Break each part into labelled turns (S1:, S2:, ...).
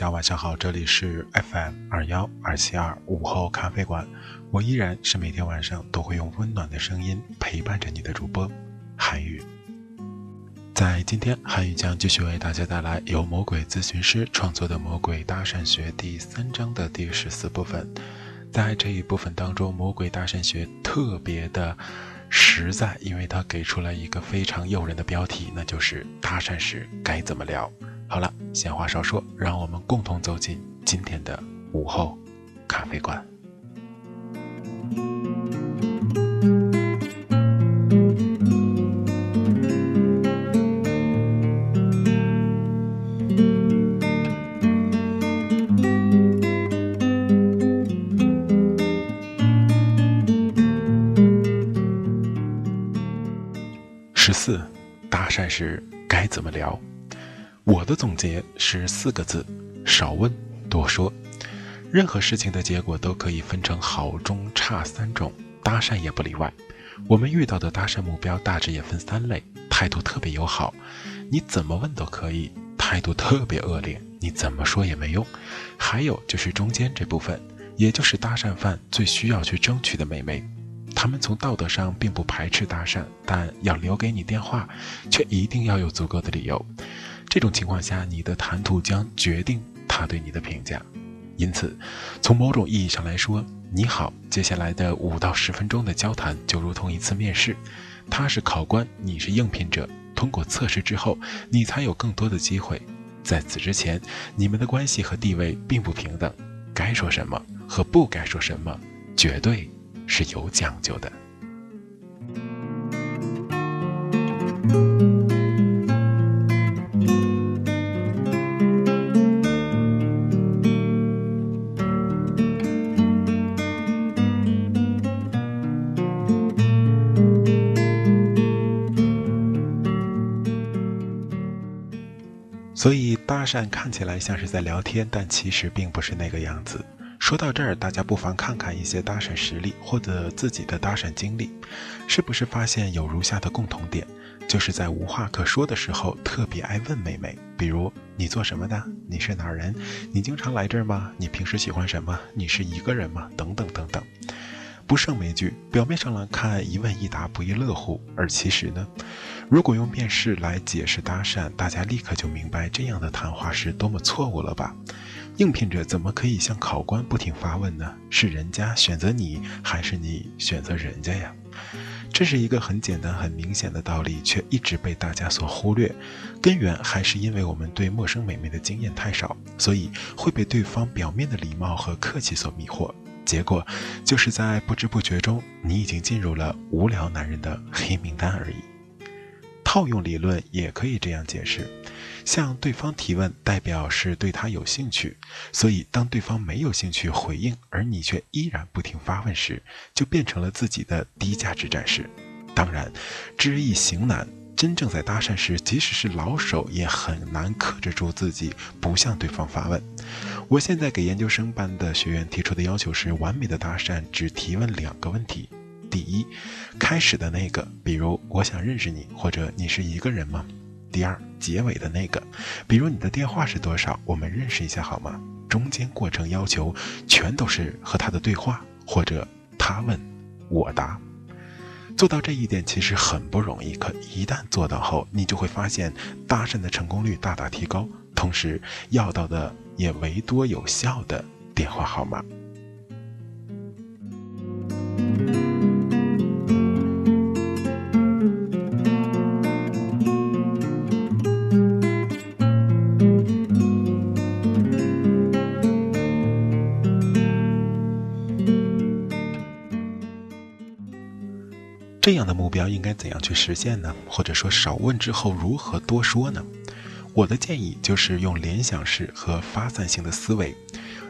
S1: 大家晚上好，这里是 FM 二幺二七二午后咖啡馆，我依然是每天晚上都会用温暖的声音陪伴着你的主播韩宇。在今天，韩宇将继续为大家带来由魔鬼咨询师创作的《魔鬼搭讪学》第三章的第十四部分。在这一部分当中，《魔鬼搭讪学》特别的实在，因为它给出了一个非常诱人的标题，那就是搭讪时该怎么聊。好了，闲话少说，让我们共同走进今天的午后咖啡馆。的总结是四个字：少问多说。任何事情的结果都可以分成好、中、差三种，搭讪也不例外。我们遇到的搭讪目标大致也分三类：态度特别友好，你怎么问都可以；态度特别恶劣，你怎么说也没用；还有就是中间这部分，也就是搭讪犯最需要去争取的美眉。他们从道德上并不排斥搭讪，但要留给你电话，却一定要有足够的理由。这种情况下，你的谈吐将决定他对你的评价。因此，从某种意义上来说，你好，接下来的五到十分钟的交谈就如同一次面试，他是考官，你是应聘者。通过测试之后，你才有更多的机会。在此之前，你们的关系和地位并不平等，该说什么和不该说什么，绝对是有讲究的。搭讪看起来像是在聊天，但其实并不是那个样子。说到这儿，大家不妨看看一些搭讪实例或者自己的搭讪经历，是不是发现有如下的共同点？就是在无话可说的时候，特别爱问妹妹，比如你做什么的？你是哪儿人？你经常来这儿吗？你平时喜欢什么？你是一个人吗？等等等等。不胜枚举，表面上来看一问一答不亦乐乎，而其实呢，如果用面试来解释搭讪，大家立刻就明白这样的谈话是多么错误了吧？应聘者怎么可以向考官不停发问呢？是人家选择你，还是你选择人家呀？这是一个很简单、很明显的道理，却一直被大家所忽略。根源还是因为我们对陌生美眉的经验太少，所以会被对方表面的礼貌和客气所迷惑。结果，就是在不知不觉中，你已经进入了无聊男人的黑名单而已。套用理论也可以这样解释：向对方提问，代表是对他有兴趣，所以当对方没有兴趣回应，而你却依然不停发问时，就变成了自己的低价值展示。当然，知易行难。真正在搭讪时，即使是老手也很难克制住自己不向对方发问。我现在给研究生班的学员提出的要求是：完美的搭讪只提问两个问题。第一，开始的那个，比如“我想认识你”或者“你是一个人吗”；第二，结尾的那个，比如你的电话是多少，我们认识一下好吗？中间过程要求全都是和他的对话，或者他问，我答。做到这一点其实很不容易，可一旦做到后，你就会发现搭讪的成功率大大提高，同时要到的也唯多有效的电话号码。这样的目标应该怎样去实现呢？或者说少问之后如何多说呢？我的建议就是用联想式和发散性的思维，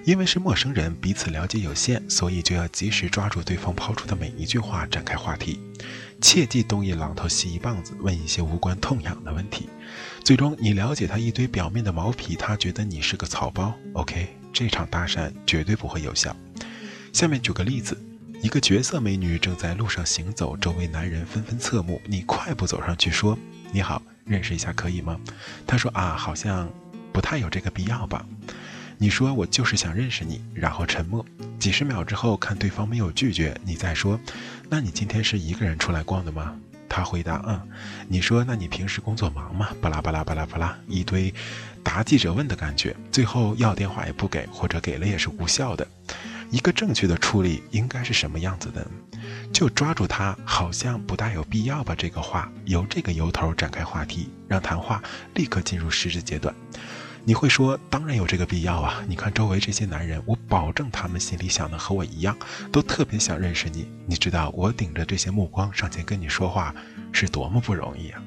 S1: 因为是陌生人，彼此了解有限，所以就要及时抓住对方抛出的每一句话展开话题，切忌东一榔头西一棒子问一些无关痛痒的问题。最终你了解他一堆表面的毛皮，他觉得你是个草包，OK，这场搭讪绝对不会有效。下面举个例子。一个绝色美女正在路上行走，周围男人纷纷侧目。你快步走上去说：“你好，认识一下可以吗？”她说：“啊，好像不太有这个必要吧。”你说：“我就是想认识你。”然后沉默几十秒之后，看对方没有拒绝，你再说：“那你今天是一个人出来逛的吗？”他回答：“嗯。”你说：“那你平时工作忙吗？”巴拉巴拉巴拉巴拉，一堆答记者问的感觉。最后要电话也不给，或者给了也是无效的。一个正确的处理应该是什么样子的？就抓住他好像不大有必要吧这个话，由这个由头展开话题，让谈话立刻进入实质阶段。你会说，当然有这个必要啊！你看周围这些男人，我保证他们心里想的和我一样，都特别想认识你。你知道我顶着这些目光上前跟你说话是多么不容易啊！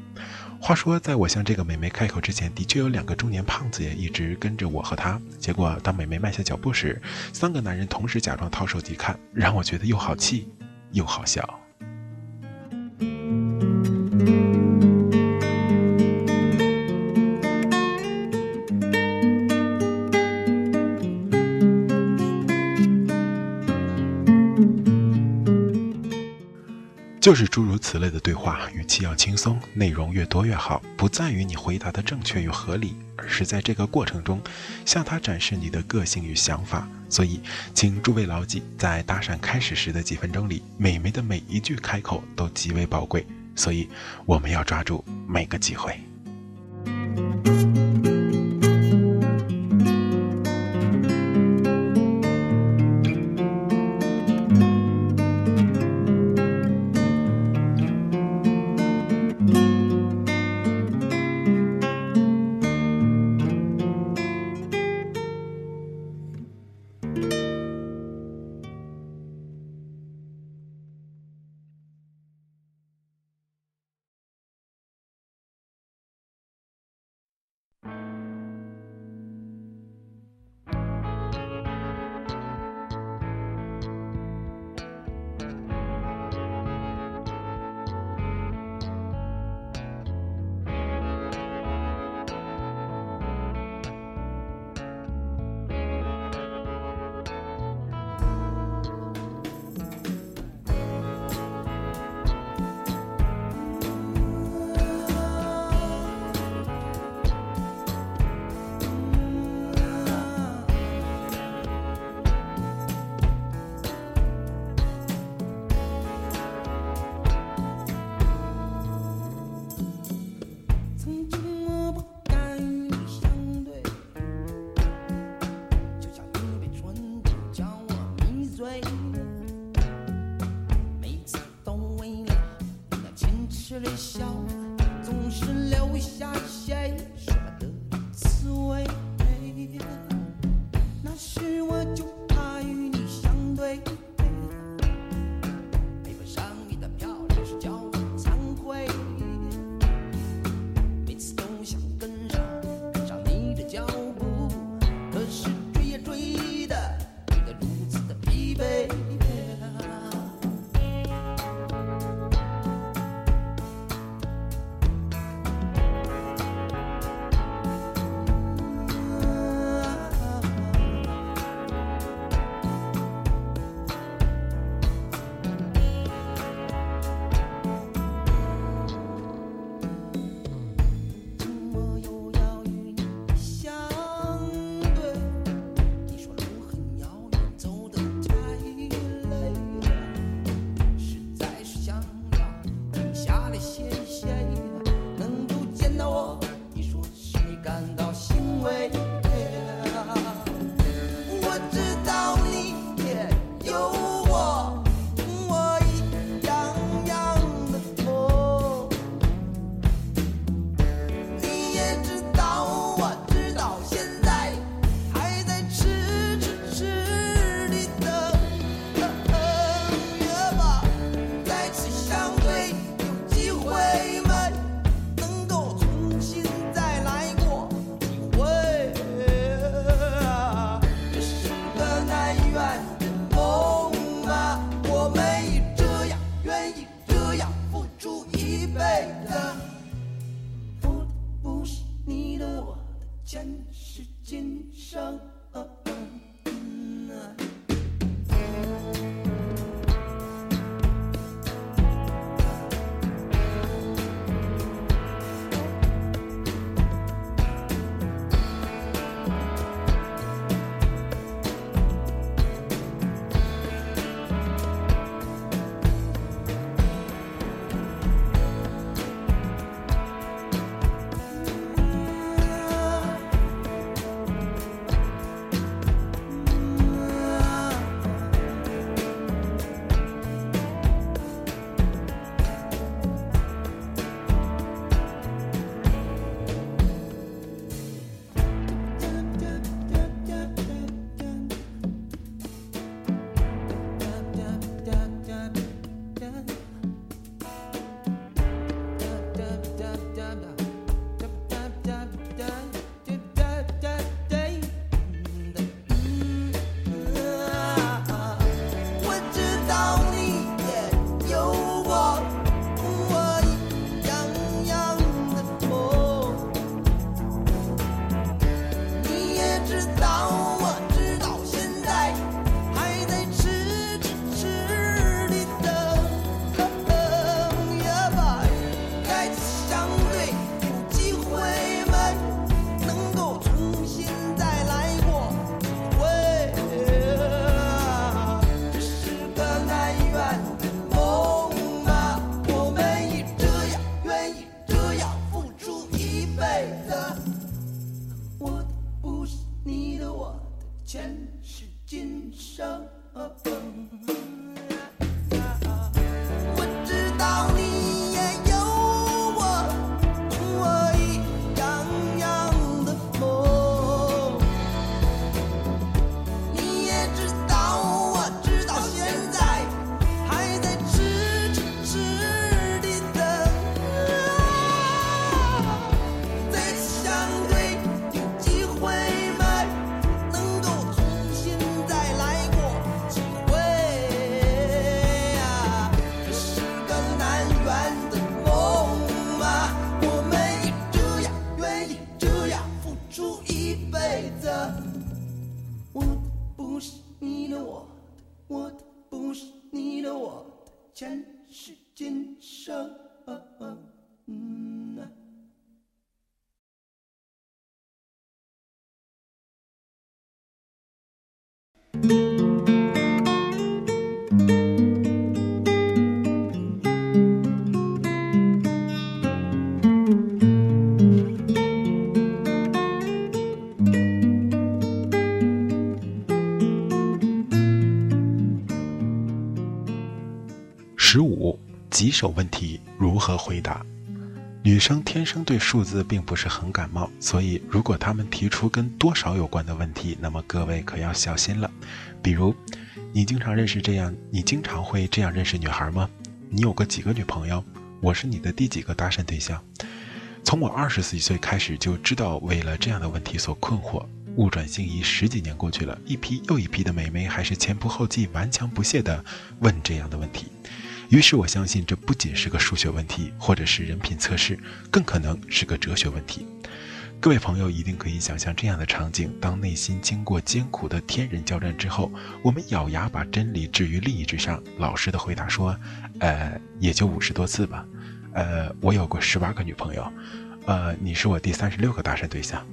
S1: 话说，在我向这个美眉开口之前，的确有两个中年胖子也一直跟着我和她。结果，当美眉迈下脚步时，三个男人同时假装掏手机看，让我觉得又好气又好笑。就是诸如此类的对话，语气要轻松，内容越多越好。不在于你回答的正确与合理，而是在这个过程中，向他展示你的个性与想法。所以，请诸位牢记，在搭讪开始时的几分钟里，美眉的每一句开口都极为宝贵。所以，我们要抓住每个机会。十五，棘手问题如何回答？女生天生对数字并不是很感冒，所以如果他们提出跟多少有关的问题，那么各位可要小心了。比如，你经常认识这样，你经常会这样认识女孩吗？你有过几个女朋友？我是你的第几个搭讪对象？从我二十几岁开始就知道为了这样的问题所困惑。物转星移，十几年过去了，一批又一批的美眉还是前仆后继、顽强不懈地问这样的问题。于是我相信，这不仅是个数学问题，或者是人品测试，更可能是个哲学问题。各位朋友一定可以想象这样的场景：当内心经过艰苦的天人交战之后，我们咬牙把真理置于利益之上，老实的回答说：“呃，也就五十多次吧。呃，我有过十八个女朋友。呃，你是我第三十六个搭讪对象。”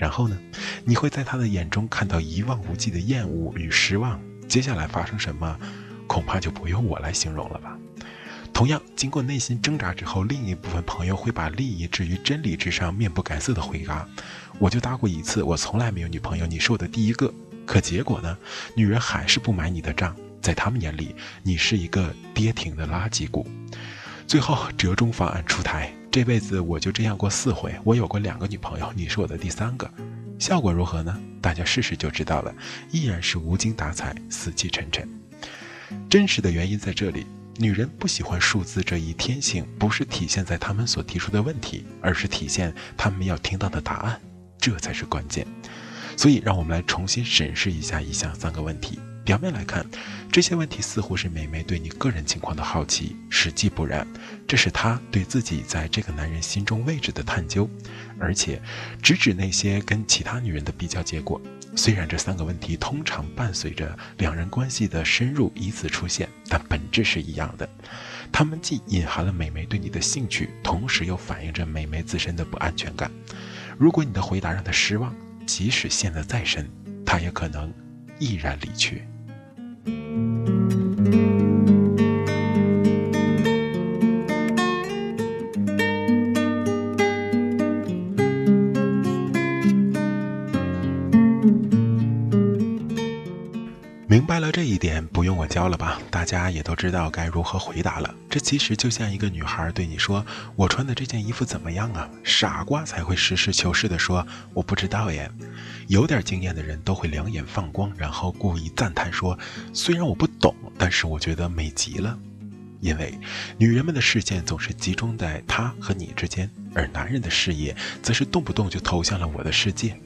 S1: 然后呢？你会在他的眼中看到一望无际的厌恶与失望。接下来发生什么？恐怕就不用我来形容了吧。同样，经过内心挣扎之后，另一部分朋友会把利益置于真理之上，面不改色的回答：“我就搭过一次，我从来没有女朋友，你是我的第一个。”可结果呢？女人还是不买你的账，在他们眼里，你是一个跌停的垃圾股。最后，折中方案出台：这辈子我就这样过四回，我有过两个女朋友，你是我的第三个。效果如何呢？大家试试就知道了，依然是无精打采，死气沉沉。真实的原因在这里，女人不喜欢数字这一天性，不是体现在她们所提出的问题，而是体现她们要听到的答案，这才是关键。所以，让我们来重新审视一下以下三个问题：表面来看，这些问题似乎是美眉对你个人情况的好奇，实际不然，这是她对自己在这个男人心中位置的探究，而且直指那些跟其他女人的比较结果。虽然这三个问题通常伴随着两人关系的深入依次出现，但本质是一样的。他们既隐含了美眉对你的兴趣，同时又反映着美眉自身的不安全感。如果你的回答让她失望，即使陷得再深，她也可能毅然离去。明到这一点，不用我教了吧？大家也都知道该如何回答了。这其实就像一个女孩对你说：“我穿的这件衣服怎么样啊？”傻瓜才会实事求是地说：“我不知道耶。”有点经验的人都会两眼放光，然后故意赞叹说：“虽然我不懂，但是我觉得美极了。”因为女人们的视线总是集中在他和你之间，而男人的视野则是动不动就投向了我的世界。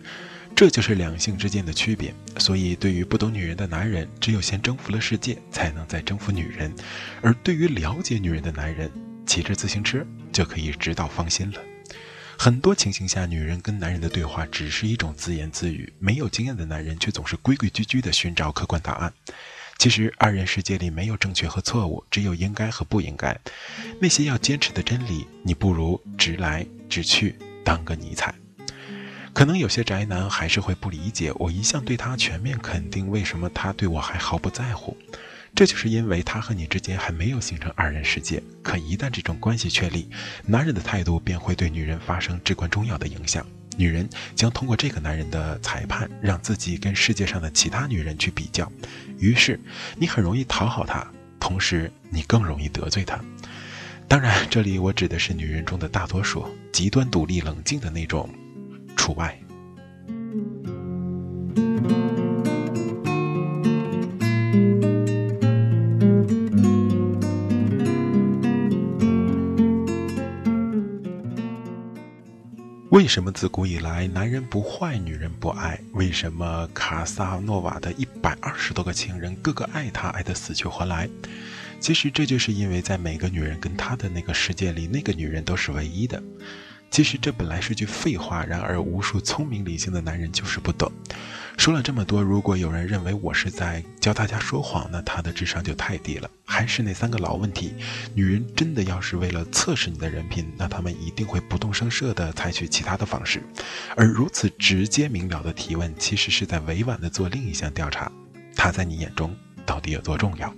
S1: 这就是两性之间的区别，所以对于不懂女人的男人，只有先征服了世界，才能再征服女人；而对于了解女人的男人，骑着自行车就可以直到芳心了。很多情形下，女人跟男人的对话只是一种自言自语，没有经验的男人却总是规规矩矩地寻找客观答案。其实，二人世界里没有正确和错误，只有应该和不应该。那些要坚持的真理，你不如直来直去，当个尼采。可能有些宅男还是会不理解，我一向对他全面肯定，为什么他对我还毫不在乎？这就是因为他和你之间还没有形成二人世界。可一旦这种关系确立，男人的态度便会对女人发生至关重要的影响。女人将通过这个男人的裁判，让自己跟世界上的其他女人去比较，于是你很容易讨好他，同时你更容易得罪他。当然，这里我指的是女人中的大多数，极端独立冷静的那种。除外。为什么自古以来男人不坏，女人不爱？为什么卡萨诺瓦的一百二十多个情人，个个爱他，爱得死去活来？其实这就是因为在每个女人跟他的那个世界里，那个女人都是唯一的。其实这本来是句废话，然而无数聪明理性的男人就是不懂。说了这么多，如果有人认为我是在教大家说谎，那他的智商就太低了。还是那三个老问题：女人真的要是为了测试你的人品，那他们一定会不动声色地采取其他的方式。而如此直接明了的提问，其实是在委婉地做另一项调查：他在你眼中到底有多重要？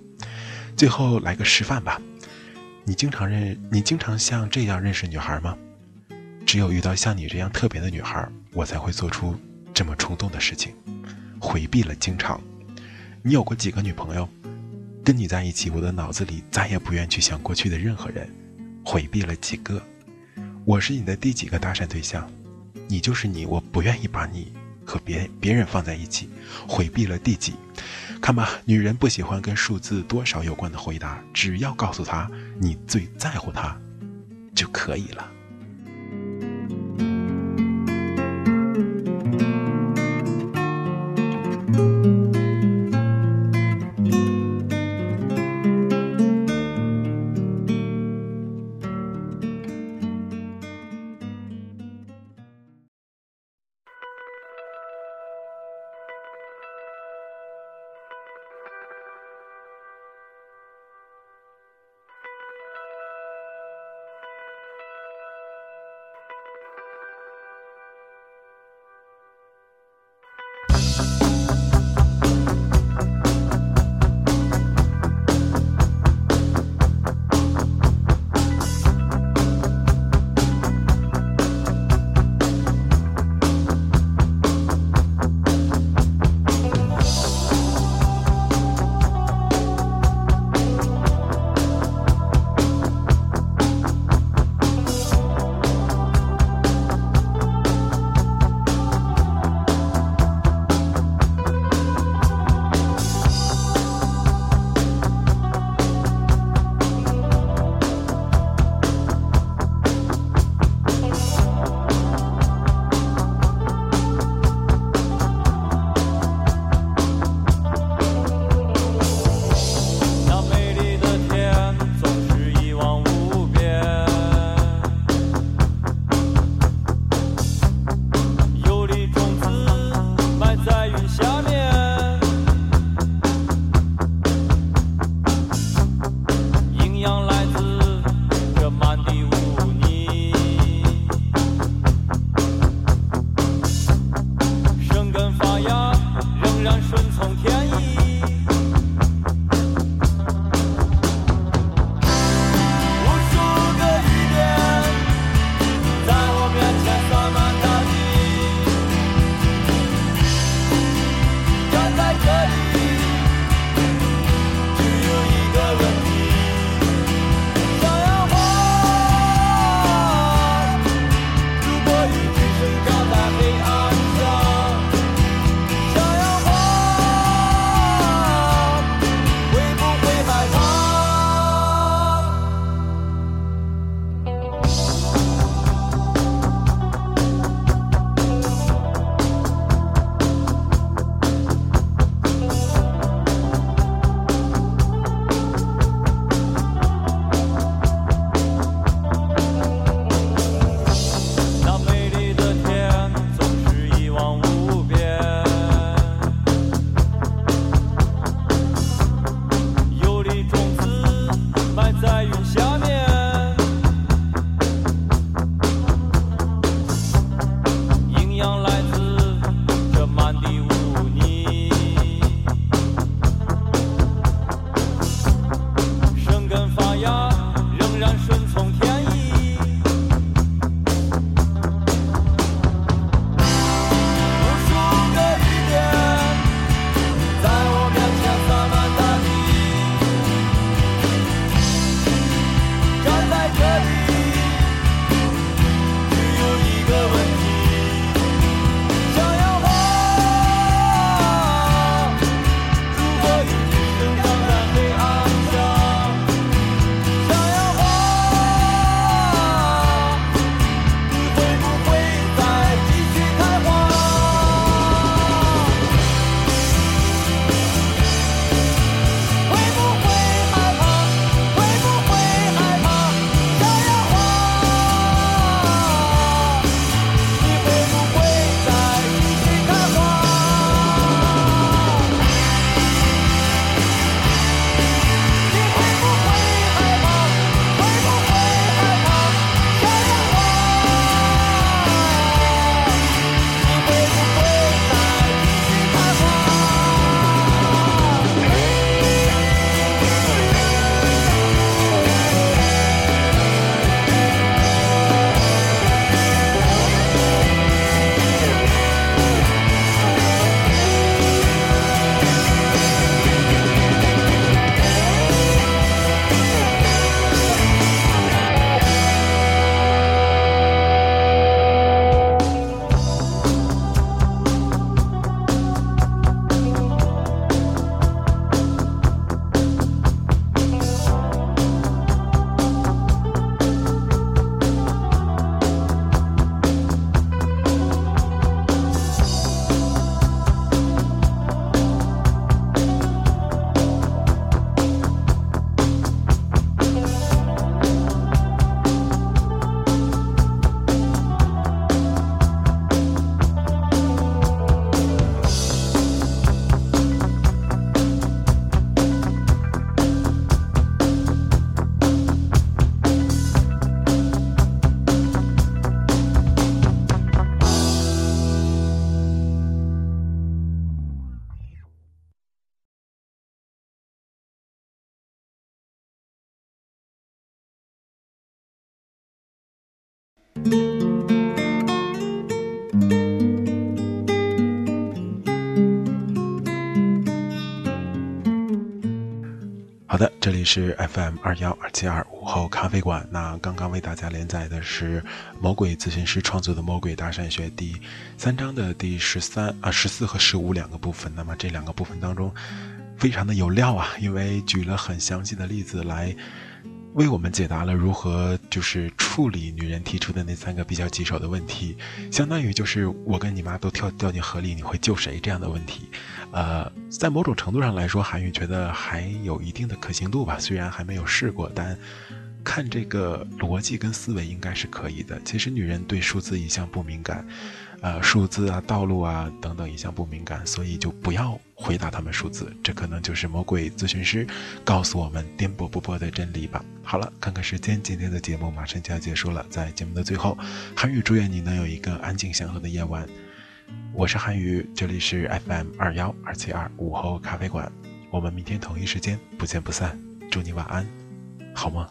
S1: 最后来个示范吧。你经常认，你经常像这样认识女孩吗？只有遇到像你这样特别的女孩，我才会做出这么冲动的事情，回避了经常。你有过几个女朋友？跟你在一起，我的脑子里再也不愿去想过去的任何人，回避了几个。我是你的第几个搭讪对象？你就是你，我不愿意把你和别别人放在一起，回避了第几？看吧，女人不喜欢跟数字多少有关的回答，只要告诉她你最在乎她，就可以了。好的，这里是 FM 二幺二七二午后咖啡馆。那刚刚为大家连载的是魔鬼咨询师创作的《魔鬼大善学》第三章的第十三啊十四和十五两个部分。那么这两个部分当中，非常的有料啊，因为举了很详细的例子来。为我们解答了如何就是处理女人提出的那三个比较棘手的问题，相当于就是我跟你妈都跳掉进河里，你会救谁这样的问题，呃，在某种程度上来说，韩语觉得还有一定的可行度吧，虽然还没有试过，但看这个逻辑跟思维应该是可以的。其实女人对数字一向不敏感。呃，数字啊，道路啊，等等一向不敏感，所以就不要回答他们数字，这可能就是魔鬼咨询师告诉我们颠簸不破的真理吧。好了，看看时间，今天的节目马上就要结束了，在节目的最后，韩语祝愿你能有一个安静祥和的夜晚。我是韩宇，这里是 FM 二幺二七二午后咖啡馆，我们明天同一时间不见不散。祝你晚安，好吗？